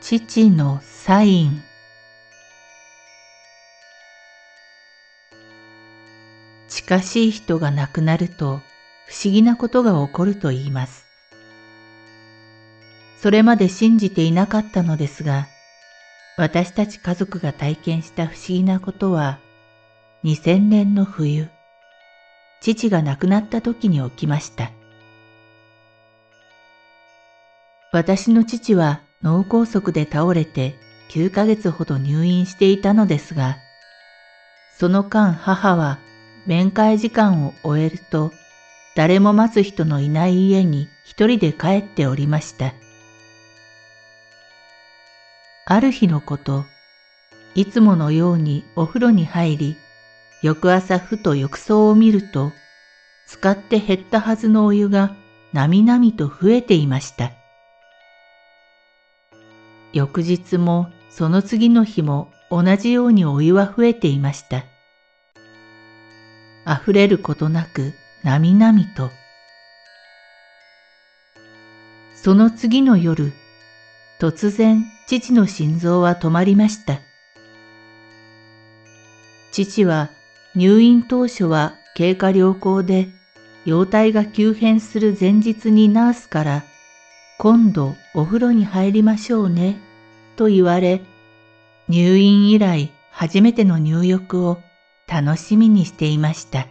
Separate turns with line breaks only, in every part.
父のサイン近しい人が亡くなると不思議なことが起こると言います。それまで信じていなかったのですが、私たち家族が体験した不思議なことは、2000年の冬、父が亡くなった時に起きました。私の父は脳梗塞で倒れて9ヶ月ほど入院していたのですが、その間母は面会時間を終えると誰も待つ人のいない家に一人で帰っておりました。ある日のこと、いつものようにお風呂に入り、翌朝ふと浴槽を見ると、使って減ったはずのお湯がなみなみと増えていました。翌日もその次の日も同じようにお湯は増えていました。溢れることなくなみなみと。その次の夜、突然父の心臓は止まりました。父は入院当初は経過良好で、容体が急変する前日にナースから今度お風呂に入りましょうね、と言われ、入院以来初めての入浴を楽しみにしていました。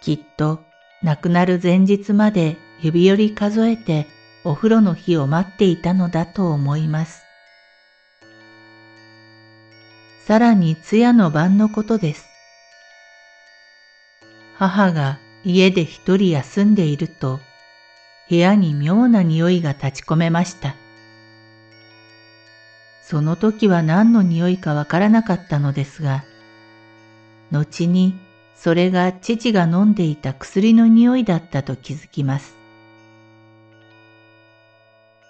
きっと亡くなる前日まで指折り数えてお風呂の日を待っていたのだと思います。さらに通夜の晩のことです。母が家で一人休んでいると部屋に妙な匂いが立ち込めました。その時は何の匂いかわからなかったのですが、後にそれが父が飲んでいた薬の匂いだったと気づきます。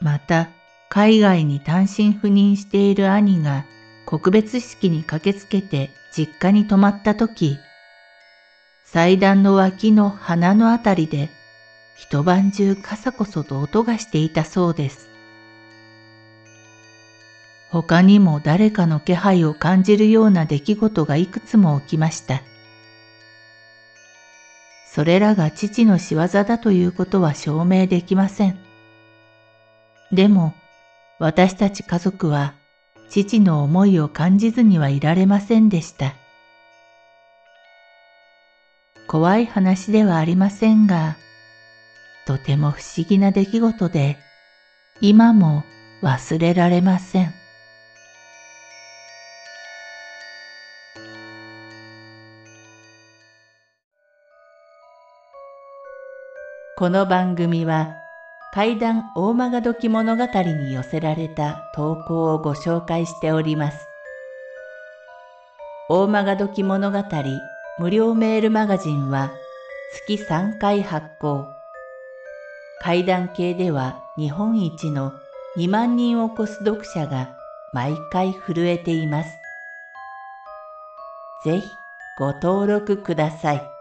また、海外に単身赴任している兄が告別式に駆けつけて実家に泊まった時、祭壇の脇の鼻のあたりで一晩中カサコソと音がしていたそうです。他にも誰かの気配を感じるような出来事がいくつも起きました。それらが父の仕業だということは証明できません。でも、私たち家族は父の思いを感じずにはいられませんでした。怖い話ではありませんが、とても不思議な出来事で、今も忘れられません。この番組は怪談大曲時物語に寄せられた投稿をご紹介しております。大曲時物語無料メールマガジンは月3回発行。階段系では日本一の2万人を超す読者が毎回震えています。ぜひご登録ください。